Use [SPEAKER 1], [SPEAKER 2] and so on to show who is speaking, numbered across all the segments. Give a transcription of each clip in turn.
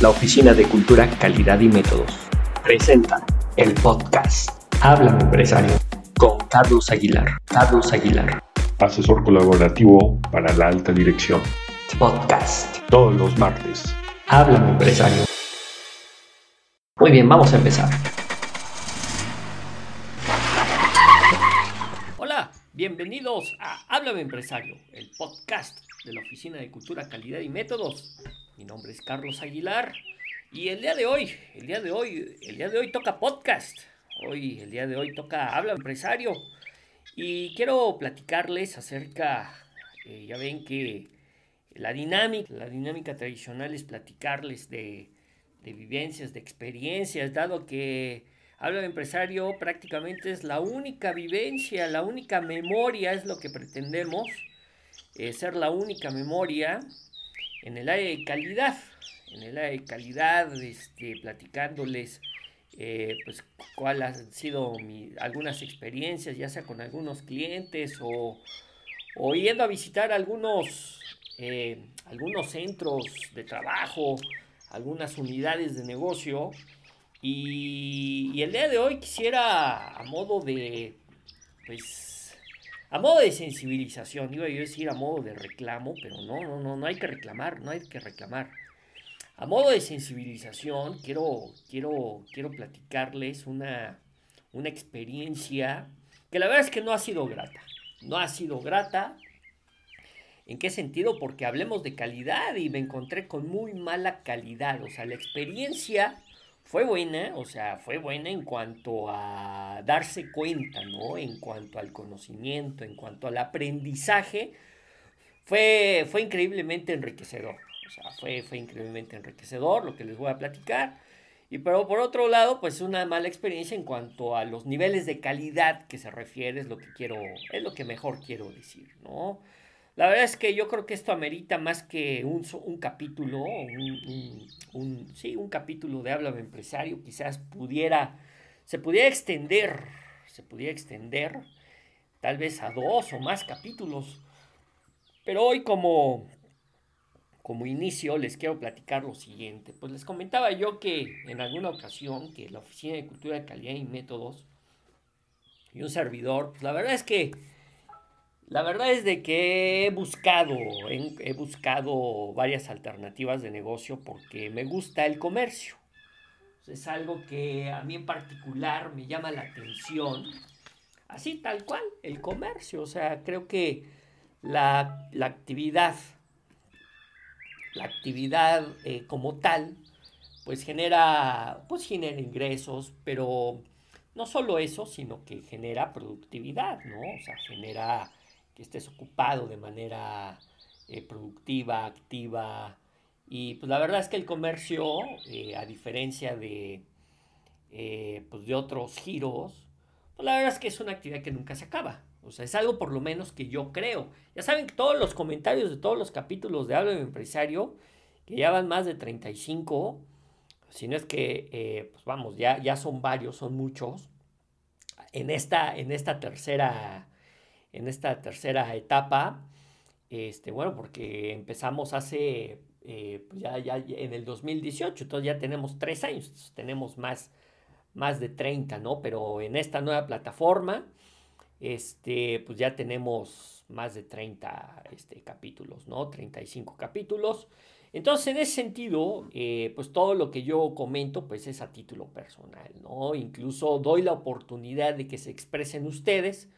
[SPEAKER 1] la Oficina de Cultura, Calidad y Métodos, presenta el podcast Háblame Empresario con Carlos Aguilar. Carlos Aguilar.
[SPEAKER 2] Asesor colaborativo para la alta dirección.
[SPEAKER 1] Podcast.
[SPEAKER 2] Todos los martes.
[SPEAKER 1] Háblame Empresario. Muy bien, vamos a empezar.
[SPEAKER 3] Hola, bienvenidos a Háblame Empresario, el podcast de la Oficina de Cultura, Calidad y Métodos. Mi nombre es Carlos Aguilar y el día de hoy, el día de hoy, el día de hoy toca podcast. Hoy, el día de hoy toca Habla Empresario y quiero platicarles acerca, eh, ya ven que la dinámica, la dinámica tradicional es platicarles de, de vivencias, de experiencias, dado que Habla empresario prácticamente es la única vivencia, la única memoria, es lo que pretendemos, eh, ser la única memoria en el área de calidad, en el área de calidad, este, platicándoles eh, pues cuáles han sido algunas experiencias, ya sea con algunos clientes o, o yendo a visitar algunos, eh, algunos centros de trabajo, algunas unidades de negocio. Y, y, el día de hoy quisiera, a modo de, pues, a modo de sensibilización, iba yo a decir a modo de reclamo, pero no, no, no, no hay que reclamar, no hay que reclamar. A modo de sensibilización, quiero, quiero, quiero platicarles una, una experiencia que la verdad es que no ha sido grata. No ha sido grata. ¿En qué sentido? Porque hablemos de calidad y me encontré con muy mala calidad. O sea, la experiencia fue buena, o sea, fue buena en cuanto a darse cuenta, ¿no? En cuanto al conocimiento, en cuanto al aprendizaje, fue, fue increíblemente enriquecedor. O sea, fue, fue increíblemente enriquecedor lo que les voy a platicar. Y pero por otro lado, pues una mala experiencia en cuanto a los niveles de calidad que se refiere, es lo que quiero, es lo que mejor quiero decir, ¿no? La verdad es que yo creo que esto amerita más que un, un capítulo, un, un, sí, un capítulo de Habla de Empresario, quizás pudiera, se pudiera extender, se pudiera extender tal vez a dos o más capítulos. Pero hoy como, como inicio les quiero platicar lo siguiente. Pues les comentaba yo que en alguna ocasión que la Oficina de Cultura de Calidad y Métodos y un servidor, pues la verdad es que la verdad es de que he buscado, he, buscado varias alternativas de negocio porque me gusta el comercio. Es algo que a mí en particular me llama la atención. Así tal cual, el comercio. O sea, creo que la, la actividad, la actividad eh, como tal, pues genera, pues genera ingresos, pero no solo eso, sino que genera productividad, ¿no? O sea, genera que estés ocupado de manera eh, productiva, activa. Y pues la verdad es que el comercio, eh, a diferencia de, eh, pues de otros giros, pues la verdad es que es una actividad que nunca se acaba. O sea, es algo por lo menos que yo creo. Ya saben que todos los comentarios de todos los capítulos de Hablo de Empresario, que ya van más de 35, si no es que, pues vamos, ya, ya son varios, son muchos. En esta, en esta tercera en esta tercera etapa. Este, bueno, porque empezamos hace, eh, pues ya, en el 2018, entonces ya tenemos tres años, tenemos más, más de 30, ¿no? Pero en esta nueva plataforma, este, pues ya tenemos más de 30 este, capítulos, ¿no? 35 capítulos. Entonces, en ese sentido, eh, pues todo lo que yo comento, pues es a título personal, ¿no? Incluso doy la oportunidad de que se expresen ustedes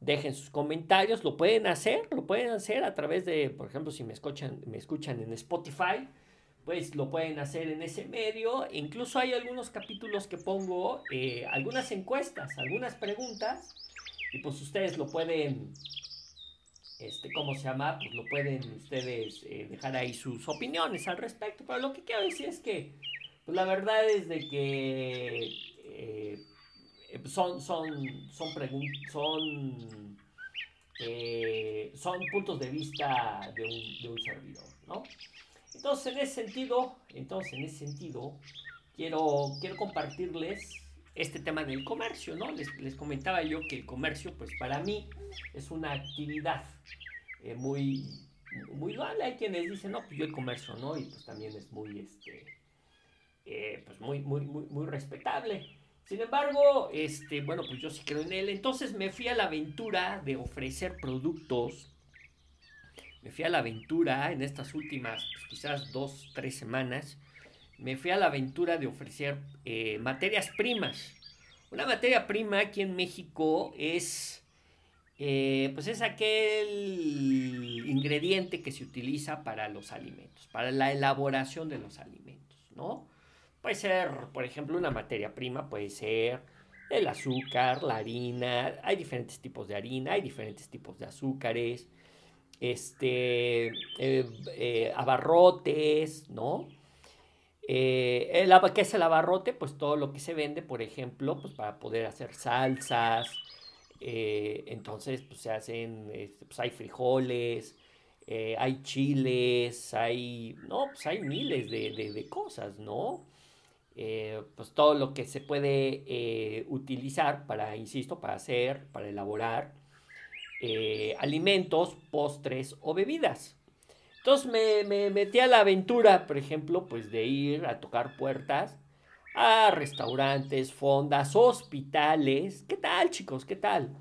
[SPEAKER 3] dejen sus comentarios, lo pueden hacer, lo pueden hacer a través de, por ejemplo, si me escuchan, me escuchan en Spotify, pues lo pueden hacer en ese medio. Incluso hay algunos capítulos que pongo, eh, algunas encuestas, algunas preguntas, y pues ustedes lo pueden, este, ¿cómo se llama? Pues lo pueden ustedes eh, dejar ahí sus opiniones al respecto. Pero lo que quiero decir es que, pues la verdad es de que... Eh, son, son, son, son, eh, son puntos de vista de un, de un, servidor, ¿no? Entonces, en ese sentido, entonces, en ese sentido, quiero, quiero compartirles este tema del comercio, ¿no? Les, comentaba yo que el comercio, pues para mí, es una actividad eh, muy, muy loable. Hay quienes dicen, no, pues yo el comercio, ¿no? Y pues también es muy, este, eh, pues muy, muy, muy, muy respetable. Sin embargo, este, bueno, pues yo sí creo en él. Entonces me fui a la aventura de ofrecer productos. Me fui a la aventura en estas últimas, pues, quizás dos, tres semanas. Me fui a la aventura de ofrecer eh, materias primas. Una materia prima aquí en México es, eh, pues es aquel ingrediente que se utiliza para los alimentos, para la elaboración de los alimentos, ¿no? Puede ser, por ejemplo, una materia prima, puede ser el azúcar, la harina, hay diferentes tipos de harina, hay diferentes tipos de azúcares, este, eh, eh, abarrotes, ¿no? Eh, ¿Qué es el abarrote? Pues todo lo que se vende, por ejemplo, pues para poder hacer salsas, entonces pues se hacen, este, pues hay frijoles, hay chiles, hay, no, pues hay miles de, de cosas, ¿no? Eh, pues todo lo que se puede eh, utilizar para, insisto, para hacer, para elaborar eh, alimentos, postres o bebidas. Entonces me, metí a la aventura, por ejemplo, pues de ir a tocar puertas a restaurantes, fondas, hospitales. ¿Qué tal, chicos? ¿Qué tal?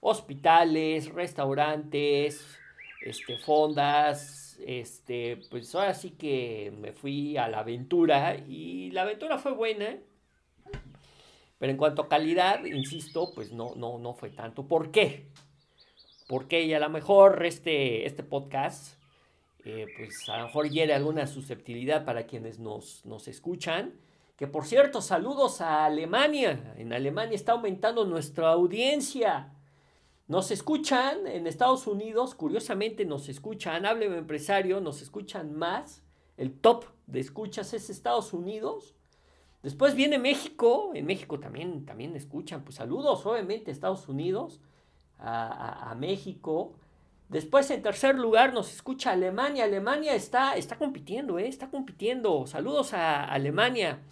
[SPEAKER 3] Hospitales, restaurantes, este, fondas, este, pues ahora sí que me fui a la aventura y la aventura fue buena. Pero en cuanto a calidad, insisto, pues no, no, no fue tanto. ¿Por qué? Porque y a lo mejor este, este podcast, eh, pues a lo mejor hiere alguna susceptibilidad para quienes nos, nos escuchan. Que por cierto, saludos a Alemania. En Alemania está aumentando nuestra audiencia. Nos escuchan en Estados Unidos, curiosamente nos escuchan, hábleme empresario, nos escuchan más. El top de escuchas es Estados Unidos. Después viene México, en México también, también escuchan, pues saludos obviamente a Estados Unidos, a, México. Después en tercer lugar nos escucha Alemania. Alemania está, está compitiendo, ¿eh? está compitiendo. Saludos a Alemania.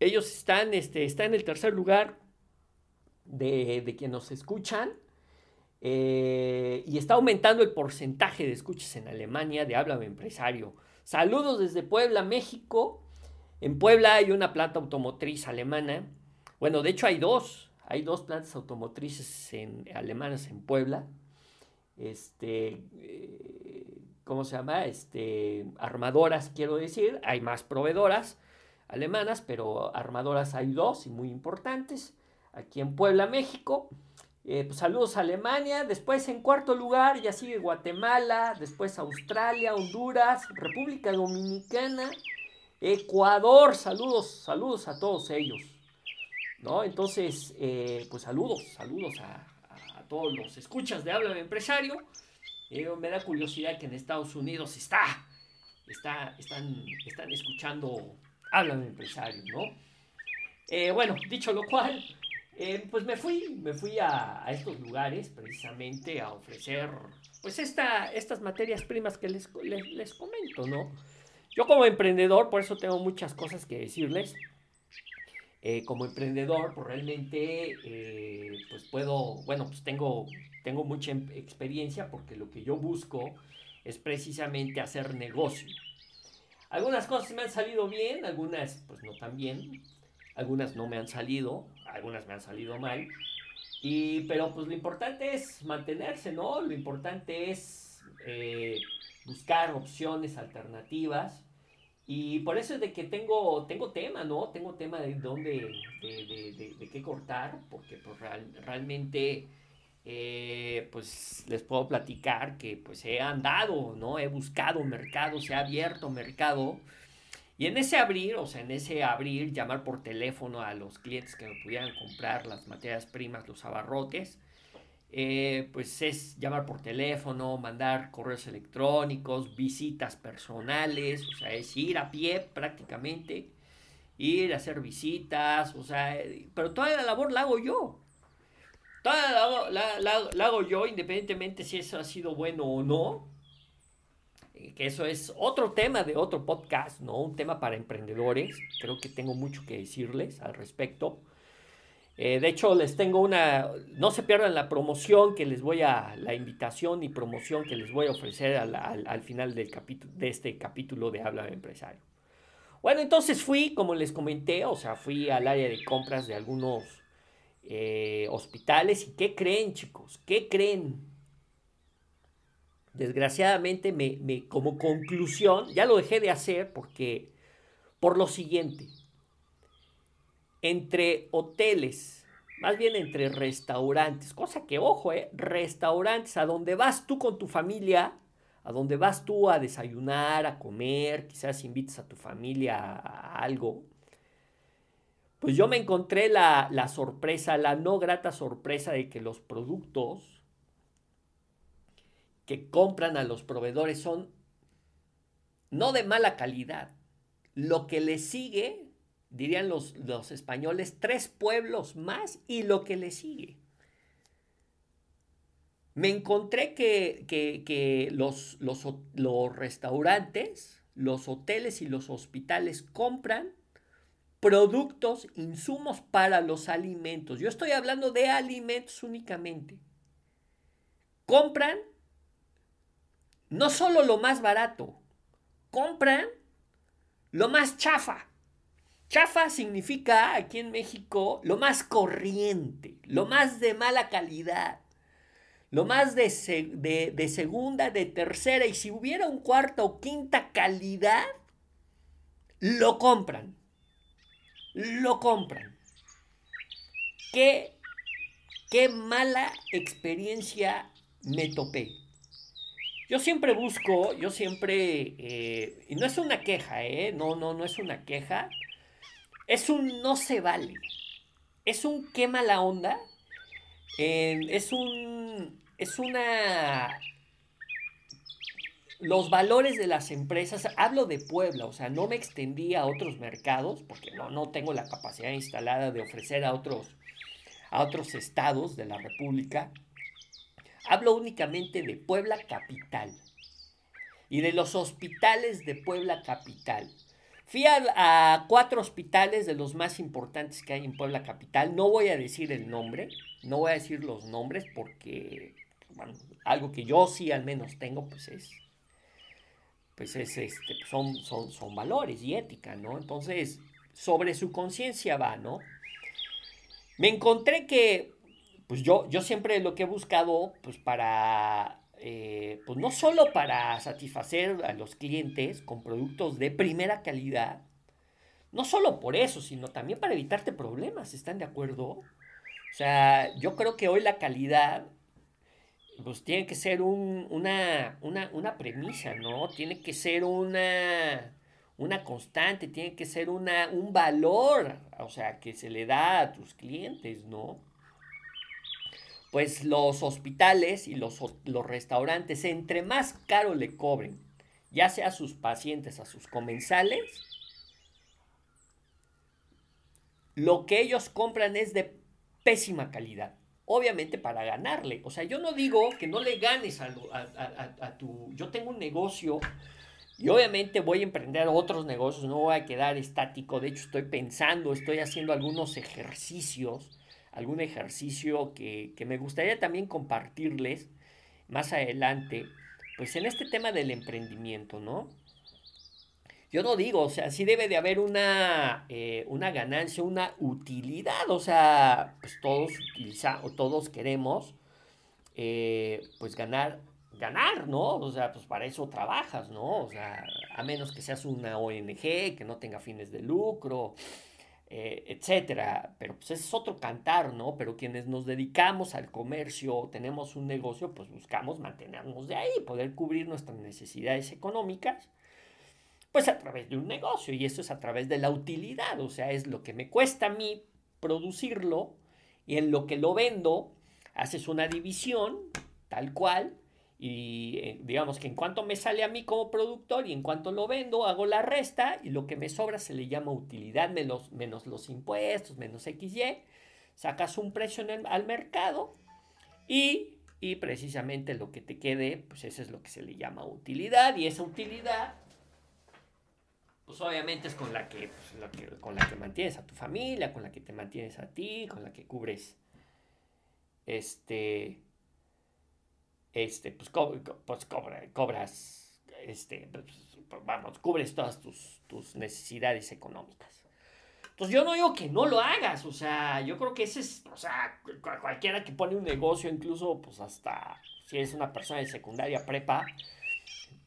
[SPEAKER 3] Ellos están, este, están en el tercer lugar de, de nos escuchan. Eh, y está aumentando el porcentaje de escuchas en Alemania de habla empresario. Saludos desde Puebla, México. En Puebla hay una planta automotriz alemana. Bueno, de hecho hay dos. Hay dos plantas automotrices en, alemanas en Puebla. Este, eh, ¿cómo se llama? Este, armadoras, quiero decir. Hay más proveedoras alemanas, pero armadoras hay dos y muy importantes aquí en Puebla, México. Eh, pues, saludos a Alemania, después en cuarto lugar ya sigue Guatemala, después Australia, Honduras, República Dominicana, Ecuador, saludos, saludos a todos ellos. ¿no? Entonces, eh, pues saludos, saludos a, todos los escuchas de Habla de Empresario. Eh, me da curiosidad que en Estados Unidos está, está están, están escuchando Habla de Empresario, ¿no? bueno, dicho lo cual, eh, pues me fui, me fui a, estos lugares precisamente a ofrecer pues esta, estas materias primas que les, les, comento, ¿no? Yo como emprendedor, por eso tengo muchas cosas que decirles. Eh, como emprendedor, pues realmente, eh, pues puedo, bueno, pues tengo, tengo mucha em, experiencia porque lo que yo busco es precisamente hacer negocio. Algunas cosas me han salido bien, algunas pues no tan bien, algunas no me han salido, algunas me han salido mal. Y, pero pues lo importante es mantenerse, ¿no? Lo importante es eh, buscar opciones alternativas. Y por eso es de que tengo, tengo tema, ¿no? Tengo tema de dónde, de, de, qué cortar, porque pues realmente, eh, pues les puedo platicar que pues he andado, ¿no? He buscado mercado, se ha abierto mercado y en ese abrir, o sea, en ese abrir, llamar por teléfono a los clientes que me pudieran comprar las materias primas, los abarrotes, eh, pues es llamar por teléfono, mandar correos electrónicos, visitas personales, o sea, es ir a pie prácticamente, ir a hacer visitas, o sea, pero toda la labor la hago yo. Toda la, la hago yo, independientemente si eso ha sido bueno o no que eso es otro tema de otro podcast, ¿no? Un tema para emprendedores. Creo que tengo mucho que decirles al respecto. Eh, de hecho, les tengo una, no se pierdan la promoción que les voy a, la invitación y promoción que les voy a ofrecer al, final del capítulo, de este capítulo de Habla de Empresario. Bueno, entonces fui, como les comenté, o sea, fui al área de compras de algunos eh, hospitales. ¿Y qué creen, chicos? ¿Qué creen? Desgraciadamente, me, como conclusión, ya lo dejé de hacer porque, por lo siguiente, entre hoteles, más bien entre restaurantes, cosa que, ojo, eh, restaurantes a donde vas tú con tu familia, a donde vas tú a desayunar, a comer, quizás invites a tu familia a algo, pues yo me encontré la, la sorpresa, la no grata sorpresa de que los productos que compran a los proveedores son no de mala calidad. Lo que le sigue, dirían los, los españoles, tres pueblos más y lo que le sigue. Me encontré que, que, que los, los, los restaurantes, los hoteles y los hospitales compran productos, insumos para los alimentos. Yo estoy hablando de alimentos únicamente. Compran no solo lo más barato, compran lo más chafa. Chafa significa aquí en México lo más corriente, lo más de mala calidad, lo más de, segunda, de tercera y si hubiera un cuarta o quinta calidad, lo compran lo compran. Qué, qué mala experiencia me topé. Yo siempre busco, yo siempre, eh, y no es una queja, ¿eh? No, no, no es una queja. Es un no se vale. Es un qué mala onda. es un, es una los valores de las empresas, hablo de Puebla, o sea, no me extendí a otros mercados, porque no, no tengo la capacidad instalada de ofrecer a otros, a otros estados de la República. Hablo únicamente de Puebla Capital y de los hospitales de Puebla Capital. Fui a, cuatro hospitales de los más importantes que hay en Puebla Capital. No voy a decir el nombre, no voy a decir los nombres porque algo que yo sí al menos tengo, pues es pues es, este, son, son, son valores y ética, ¿no? Entonces, sobre su conciencia va, ¿no? Me encontré que, pues yo, yo siempre lo que he buscado, pues para, eh, pues no solo para satisfacer a los clientes con productos de primera calidad, no solo por eso, sino también para evitarte problemas, ¿están de acuerdo? O sea, yo creo que hoy la calidad pues tiene que ser una, una, premisa, ¿no? Tiene que ser una, una constante, tiene que ser una, un valor, o sea, que se le da a tus clientes, ¿no? Pues los hospitales y los, los restaurantes, entre más caro le cobren, ya sea a sus pacientes, a sus comensales, lo que ellos compran es de pésima calidad obviamente para ganarle. O sea, yo no digo que no le ganes a, a, tu... Yo tengo un negocio y obviamente voy a emprender otros negocios, no voy a quedar estático. De hecho, estoy pensando, estoy haciendo algunos ejercicios, algún ejercicio que, que me gustaría también compartirles más adelante, pues en este tema del emprendimiento, ¿no? Yo no digo, o sea, sí debe de haber una, eh, una ganancia, una utilidad, o sea, pues todos utilizamos, todos queremos, eh, pues ganar, ganar, ¿no? O sea, pues para eso trabajas, ¿no? O sea, a menos que seas una ONG, que no tenga fines de lucro, eh, etcétera. Pero pues es otro cantar, ¿no? Pero quienes nos dedicamos al comercio, tenemos un negocio, pues buscamos mantenernos de ahí, poder cubrir nuestras necesidades económicas pues a través de un negocio y eso es a través de la utilidad, o sea, es lo que me cuesta a mí producirlo y en lo que lo vendo haces una división tal cual y eh, digamos que en cuanto me sale a mí como productor y en cuanto lo vendo hago la resta y lo que me sobra se le llama utilidad menos, menos los impuestos, menos XY, sacas un precio en al mercado y, y precisamente lo que te quede, pues eso es lo que se le llama utilidad y esa utilidad pues obviamente es con la que, pues, con la que mantienes a tu familia, con la que te mantienes a ti, con la que cubres este este pues, pues cobras este pues, pues, vamos, cubres todas tus, tus necesidades económicas. Entonces yo no digo que no lo hagas, o sea, yo creo que ese es, o sea, cualquiera que pone un negocio, incluso pues hasta si eres una persona de secundaria prepa,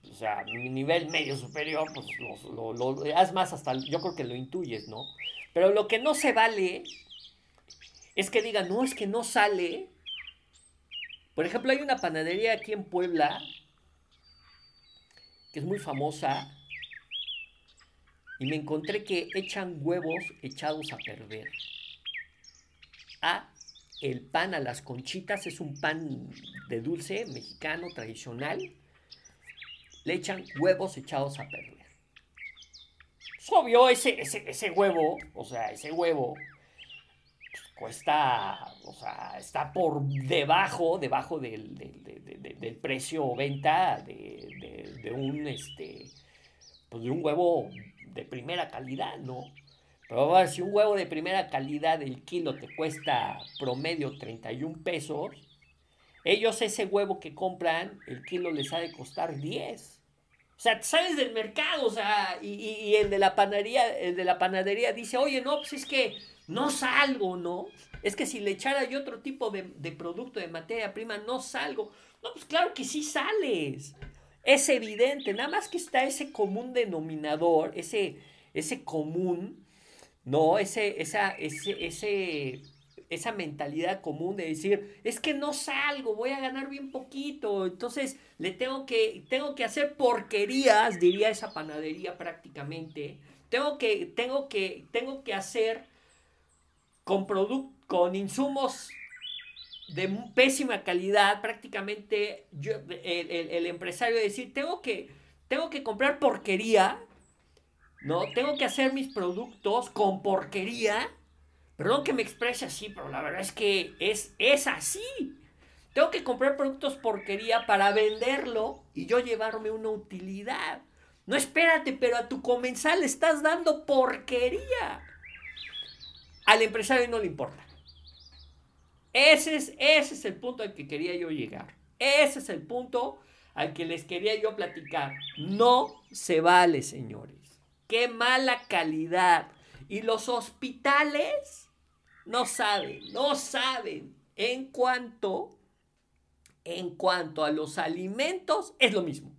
[SPEAKER 3] o sea, nivel medio superior, pues lo, lo, haz más hasta, yo creo que lo intuyes, ¿no? Pero lo que no se vale es que digan, no, es que no sale. Por ejemplo, hay una panadería aquí en Puebla que es muy famosa y me encontré que echan huevos echados a perder. A el pan a las conchitas es un pan de dulce mexicano tradicional. Le echan huevos echados a perder. Es obvio, ese, ese, huevo, o sea, ese huevo cuesta, o sea, está por debajo, debajo del, del precio o venta de, un, este, pues de un huevo de primera calidad, ¿no? Pero ver, si un huevo de primera calidad el kilo te cuesta promedio 31 pesos, ellos ese huevo que compran, el kilo les ha de costar 10. O sea, sales del mercado, o sea, y, el de la panadería, el de la panadería dice, oye, no, pues es que no salgo, ¿no? Es que si le echara yo otro tipo de, de producto, de materia prima, no salgo. No, pues claro que sí sales. Es evidente, nada más que está ese común denominador, ese, ese común, ¿no? Ese, esa, ese, ese, esa mentalidad común de decir, es que no salgo, voy a ganar bien poquito, entonces le tengo que, tengo que hacer porquerías, diría esa panadería prácticamente. Tengo que, tengo que, tengo que hacer con, con insumos de pésima calidad, prácticamente yo, el, empresario decir, tengo que, tengo que comprar porquería, ¿no? Tengo que hacer mis productos con porquería. Perdón que me exprese así, pero la verdad es que es, es así. Tengo que comprar productos porquería para venderlo y yo llevarme una utilidad. No espérate, pero a tu comensal le estás dando porquería. Al empresario no le importa. Ese es, ese es el punto al que quería yo llegar. Ese es el punto al que les quería yo platicar. No se vale, señores. Qué mala calidad. Y los hospitales no saben, no saben. En cuanto, en cuanto a los alimentos, es lo mismo.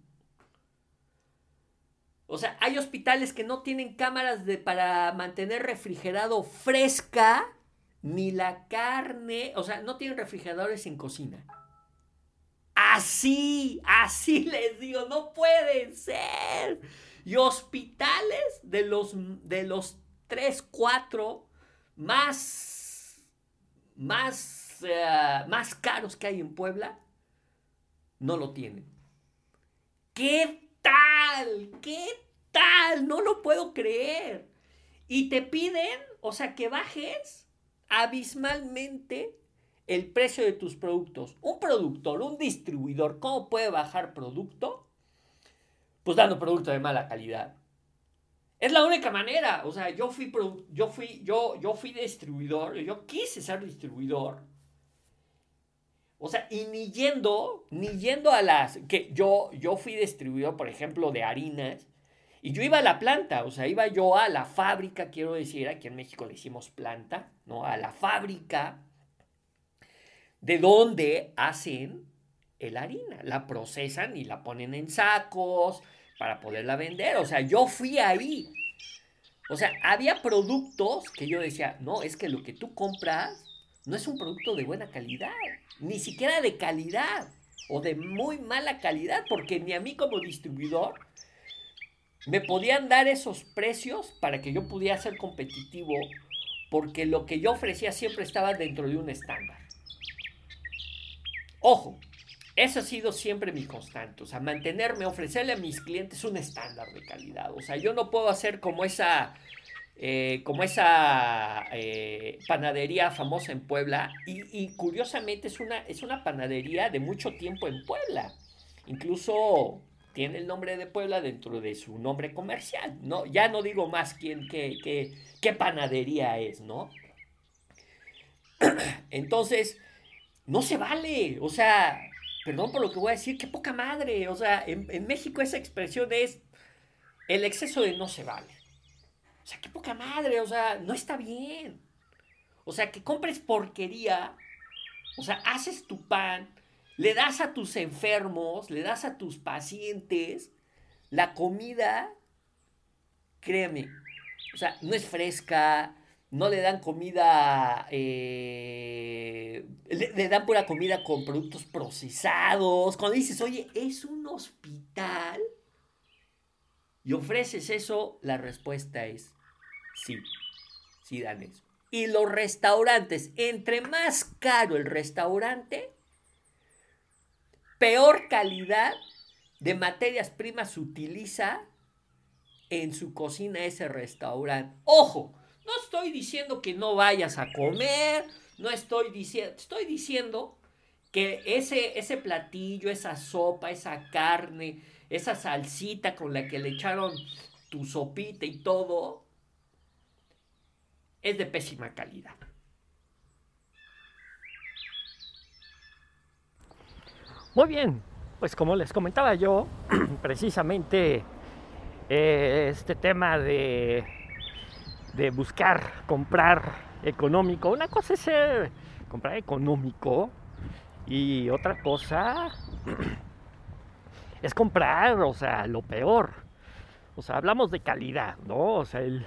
[SPEAKER 3] O sea, hay hospitales que no tienen cámaras de, para mantener refrigerado fresca ni la carne, o sea, no tienen refrigeradores en cocina. Así, así les digo, no pueden ser. Y hospitales de los, de los 3, 4 más, más, eh, más caros que hay en Puebla, no lo tienen. ¿Qué tal? ¿Qué tal? No lo puedo creer. Y te piden, o sea, que bajes abismalmente el precio de tus productos. Un productor, un distribuidor, ¿cómo puede bajar producto? Pues dando producto de mala calidad. Es la única manera. O sea, yo fui, yo fui, yo, yo fui distribuidor, yo quise ser distribuidor. O sea, y ni yendo, ni yendo a las, que yo, yo fui distribuidor, por ejemplo, de harinas, y yo iba a la planta, o sea, iba yo a la fábrica, quiero decir, aquí en México le hicimos planta, ¿no? A la fábrica de donde hacen el harina. La procesan y la ponen en sacos para poderla vender. O sea, yo fui ahí. O sea, había productos que yo decía, no, es que lo que tú compras no es un producto de buena calidad, ni siquiera de calidad o de muy mala calidad, porque ni a mí como distribuidor me podían dar esos precios para que yo pudiera ser competitivo porque lo que yo ofrecía siempre estaba dentro de un estándar. Ojo, eso ha sido siempre mi constante, o sea, mantenerme, ofrecerle a mis clientes un estándar de calidad. O sea, yo no puedo hacer como esa, eh, como esa eh, panadería famosa en Puebla y, curiosamente es una, es una panadería de mucho tiempo en Puebla. Incluso tiene el nombre de Puebla dentro de su nombre comercial, ¿no? Ya no digo más quién, qué, qué, qué panadería es, ¿no? Entonces, no se vale, o sea, perdón por lo que voy a decir, qué poca madre, o sea, en, México esa expresión es, el exceso de no se vale. O sea, qué poca madre, o sea, no está bien. O sea, que compres porquería, o sea, haces tu pan, le das a tus enfermos, le das a tus pacientes la comida, créeme, o sea, no es fresca, no le dan comida, eh, le, dan pura comida con productos procesados. Cuando dices, oye, es un hospital y ofreces eso, la respuesta es sí, sí dan eso. Y los restaurantes, entre más caro el restaurante, peor calidad de materias primas utiliza en su cocina ese restaurante. Ojo, no estoy diciendo que no vayas a comer, no estoy diciendo, estoy diciendo que ese, ese platillo, esa sopa, esa carne, esa salsita con la que le echaron tu sopita y todo, es de pésima calidad. Muy bien, pues como les comentaba yo, precisamente eh, este tema de, de buscar comprar económico, una cosa es comprar económico y otra cosa es comprar, o sea, lo peor. O sea, hablamos de calidad, ¿no? O sea, el,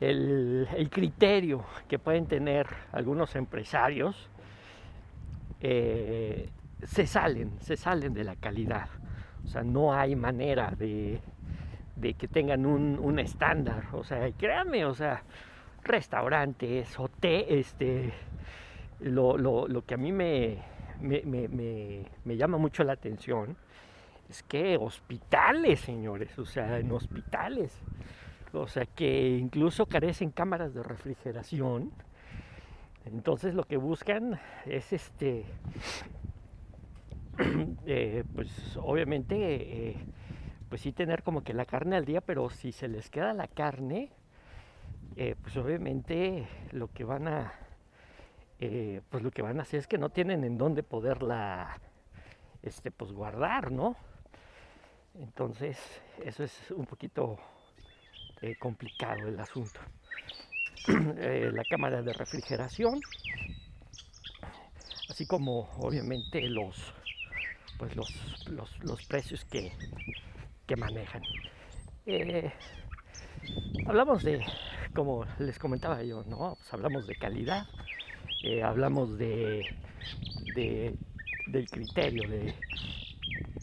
[SPEAKER 3] el, criterio que pueden tener algunos empresarios eh, se salen, se salen de la calidad. O sea, no hay manera de, que tengan un, estándar. O sea, créanme, o sea, restaurantes, hotel, este, lo, lo, que a mí me, me, llama mucho la atención es que hospitales, señores, o sea, en hospitales, o sea, que incluso carecen cámaras de refrigeración. Entonces lo que buscan es este Eh, pues obviamente, eh, pues sí tener como que la carne al día, pero si se les queda la carne, eh, pues obviamente lo que van a, pues lo que van a hacer es que no tienen en dónde poderla, este, pues guardar, ¿no? Entonces, eso es un poquito complicado el asunto. la cámara de refrigeración, así como obviamente los pues los, los, precios que, manejan. Eh, hablamos de, como les comentaba yo, ¿no? Pues hablamos de calidad, eh, hablamos de, del criterio, de,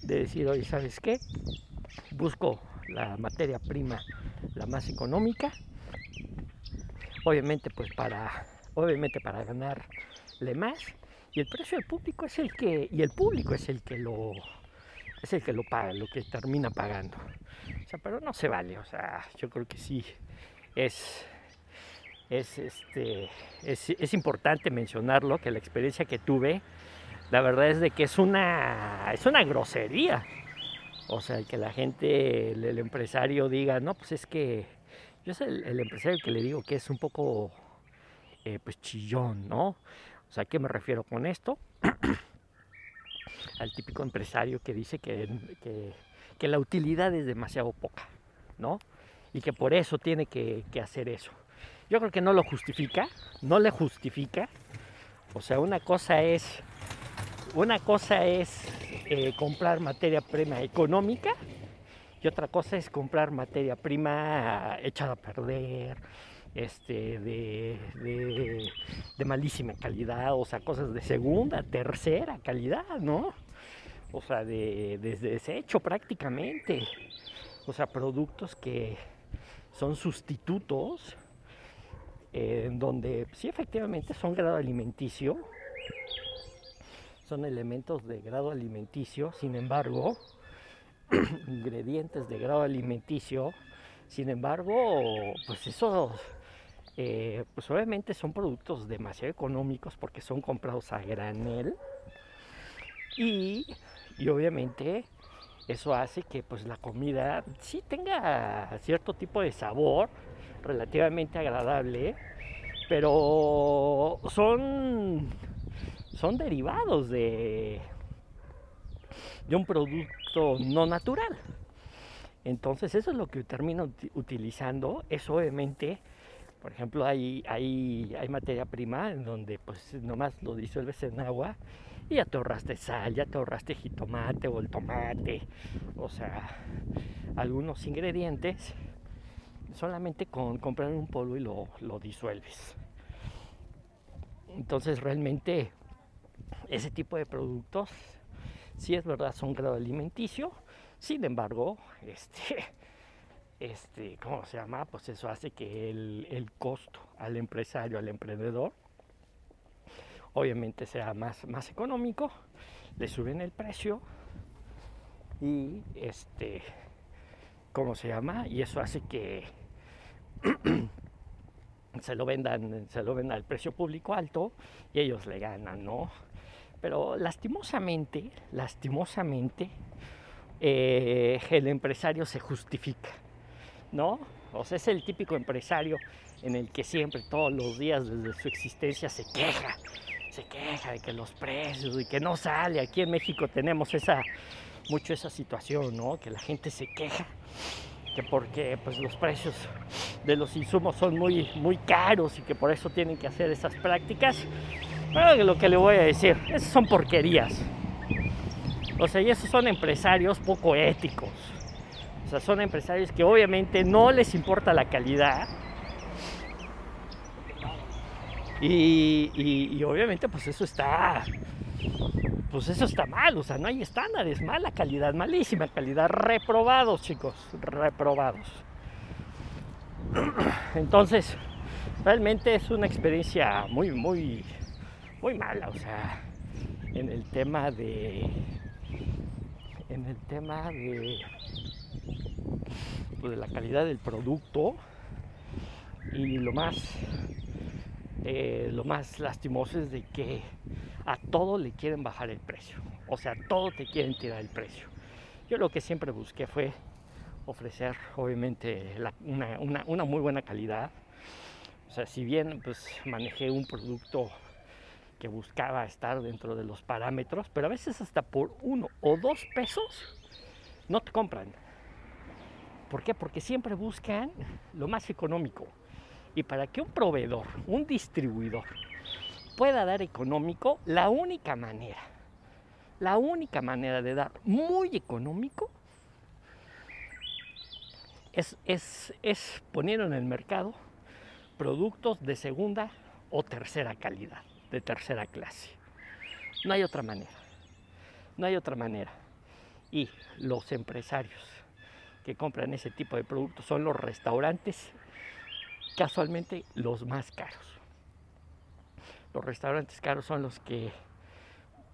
[SPEAKER 3] de decir, oye, ¿sabes qué? Busco la materia prima la más económica, obviamente pues para, obviamente para ganarle más, y el precio del público es el que y el público es el que lo es el que lo paga lo que termina pagando. O sea pero no se vale o sea yo creo que sí es es este es, importante mencionarlo que la experiencia que tuve la verdad es de que es una es una grosería. O sea que la gente el, empresario diga no pues es que yo soy el, empresario que le digo que es un poco eh, pues chillón no o sea, ¿a qué me refiero con esto? Al típico empresario que dice que, la utilidad es demasiado poca, ¿no? Y que por eso tiene que, hacer eso. Yo creo que no lo justifica, no le justifica. O sea, una cosa es, una cosa es eh, comprar materia prima económica y otra cosa es comprar materia prima echada a perder, este, de, de, malísima calidad, o sea, cosas de segunda, tercera calidad, ¿no? O sea, de, desecho prácticamente. O sea, productos que son sustitutos, en donde sí efectivamente son grado alimenticio, son elementos de grado alimenticio, sin embargo, ingredientes de grado alimenticio, sin embargo, pues eso eh, pues obviamente son productos demasiado económicos porque son comprados a granel y, obviamente eso hace que pues la comida sí tenga cierto tipo de sabor relativamente agradable pero son son derivados de de un producto no natural Entonces eso es lo que termino utilizando. Es obviamente, por ejemplo, hay, hay, hay materia prima en donde pues nomás lo disuelves en agua y ya te ahorraste sal, ya te ahorraste jitomate o el tomate, o sea, algunos ingredientes solamente con comprar un polvo y lo, lo disuelves. Entonces realmente ese tipo de productos, si es verdad, son grado alimenticio, sin embargo, este, este, ¿cómo se llama? Pues eso hace que el, el costo al empresario, al emprendedor, obviamente sea más, más económico, le suben el precio y este, ¿cómo se llama? Y eso hace que se lo vendan, se lo vendan al precio público alto y ellos le ganan, ¿no? Pero lastimosamente, lastimosamente, eh, el empresario se justifica, ¿no? O sea, es el típico empresario en el que siempre, todos los días desde su existencia, se queja se queja de que los precios y que no sale. Aquí en México tenemos esa, mucho esa situación, ¿no? Que la gente se queja que porque pues los precios de los insumos son muy muy caros y que por eso tienen que hacer esas prácticas. Pero lo que le voy a decir, esas son porquerías. O sea, y esos son empresarios poco éticos. O sea, son empresarios que obviamente no les importa la calidad, y, obviamente pues eso está, pues eso está mal, o sea, no hay estándares, mala calidad, malísima calidad, reprobados chicos, reprobados. Entonces, realmente es una experiencia muy, muy, muy mala, o sea, en el tema de, en el tema de, pues, de la calidad del producto y lo más eh, lo más lastimoso es de que a todo le quieren bajar el precio. O sea, a todo te quieren tirar el precio. Yo lo que siempre busqué fue ofrecer, obviamente, una, muy buena calidad. O sea, si bien pues manejé un producto que buscaba estar dentro de los parámetros, pero a veces hasta por uno o dos pesos no te compran. ¿Por qué? Porque siempre buscan lo más económico. Y para que un proveedor, un distribuidor, pueda dar económico, la única manera, la única manera de dar muy económico es, es, poner en el mercado productos de segunda o tercera calidad, de tercera clase. No hay otra manera. No hay otra manera. Y los empresarios que compran ese tipo de productos son los restaurantes casualmente los más caros. Los restaurantes caros son los que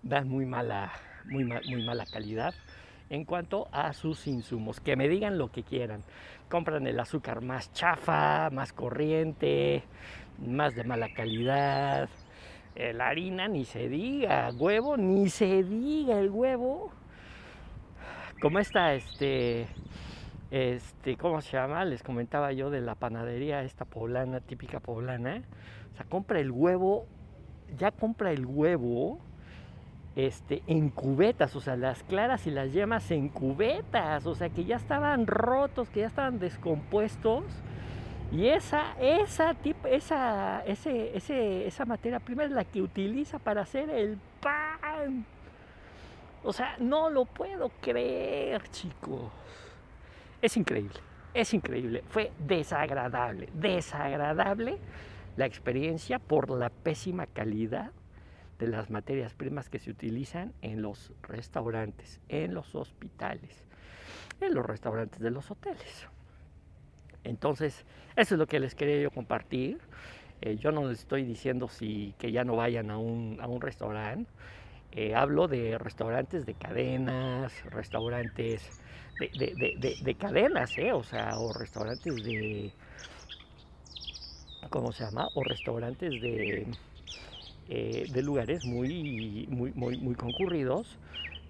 [SPEAKER 3] dan muy mala, muy, mala calidad en cuanto a sus insumos. Que me digan lo que quieran. Compran el azúcar más chafa, más corriente, más de mala calidad. La harina ni se diga, huevo ni se diga el huevo. Como está este este, ¿cómo se llama? Les comentaba yo de la panadería esta poblana, típica poblana. O sea, compra el huevo, ya compra el huevo este, en cubetas, o sea, las claras y las yemas en cubetas, o sea, que ya estaban rotos, que ya estaban descompuestos. Y esa, esa, esa, ese, ese, esa materia prima es la que utiliza para hacer el pan. O sea, no lo puedo creer, chicos. Es increíble, es increíble. Fue desagradable, desagradable la experiencia por la pésima calidad de las materias primas que se utilizan en los restaurantes, en los hospitales, en los restaurantes de los hoteles. Entonces, eso es lo que les quería yo compartir. Eh, yo no les estoy diciendo si que ya no vayan a un, a un restaurante. Eh, hablo de restaurantes de cadenas, restaurantes de, cadenas, ¿eh? O sea, o restaurantes de... ¿Cómo se llama? O restaurantes de, eh, de lugares muy, muy, muy, muy concurridos,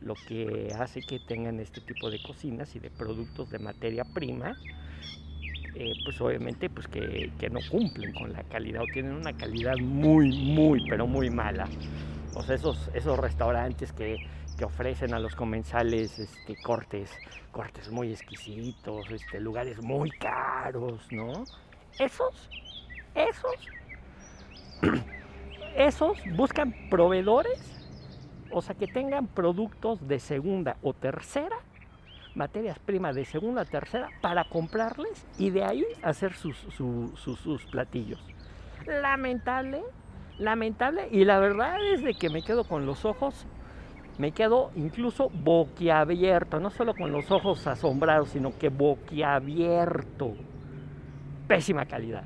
[SPEAKER 3] lo que hace que tengan este tipo de cocinas y de productos de materia prima, pues obviamente pues que, que, no cumplen con la calidad o tienen una calidad muy, muy, pero muy mala. O sea, esos, esos restaurantes que que ofrecen a los comensales este, cortes, cortes muy exquisitos, este, lugares muy caros, ¿no? Esos, esos, esos buscan proveedores, o sea, que tengan productos de segunda o tercera, materias primas de segunda o tercera, para comprarles y de ahí hacer sus, sus platillos. Lamentable, lamentable, y la verdad es de que me quedo con los ojos me quedo incluso boquiabierto, no solo con los ojos asombrados, sino que boquiabierto. Pésima calidad,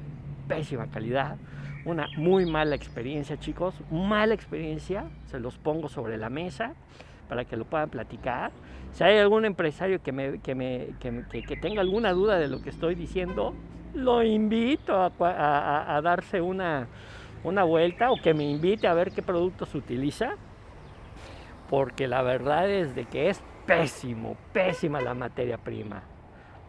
[SPEAKER 3] pésima calidad. Una muy mala experiencia, chicos, mala experiencia, se los pongo sobre la mesa para que lo puedan platicar. Si hay algún empresario que, me, que, me, que, tenga alguna duda de lo que estoy diciendo, lo invito a, a darse una, una vuelta o que me invite a ver qué productos utiliza porque la verdad es de que es pésimo, pésima la materia prima.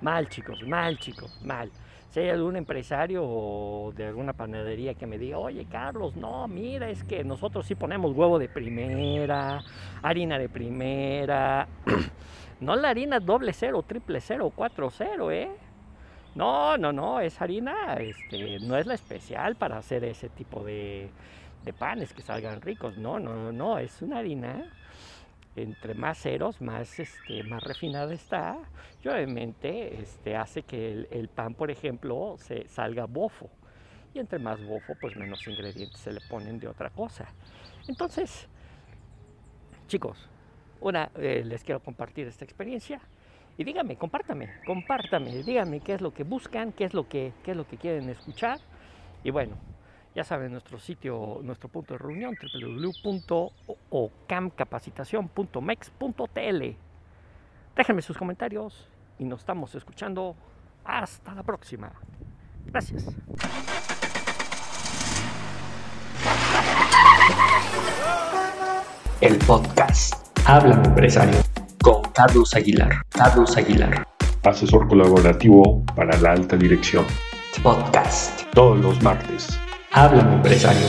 [SPEAKER 3] Mal chicos, mal chicos, mal. Si hay algún empresario o de alguna panadería que me diga, oye Carlos, no, mira, es que nosotros sí ponemos huevo de primera, harina de primera, no la harina doble cero, triple cero, cuatro cero, ¿eh? No, no, no, esa harina este, no es la especial para hacer ese tipo de, panes que salgan ricos, no, no, no, no, es una harina entre más ceros, más, este, más refinada está, y obviamente este, hace que el, pan, por ejemplo, se salga bofo. Y entre más bofo, pues menos ingredientes se le ponen de otra cosa. Entonces, chicos, una, eh, les quiero compartir esta experiencia. Y díganme, compártame, compártame, díganme qué es lo que buscan, qué es lo que, qué es lo que quieren escuchar. Y bueno, ya saben, nuestro sitio, nuestro punto de reunión, www.ocamcapacitación.mex.tl. Déjenme sus comentarios y nos estamos escuchando. Hasta la próxima. Gracias.
[SPEAKER 1] El podcast Habla Empresario Carlos Aguilar. Carlos Aguilar.
[SPEAKER 2] Asesor colaborativo para la alta dirección.
[SPEAKER 1] Podcast.
[SPEAKER 2] Todos los martes
[SPEAKER 1] Háblame, empresario.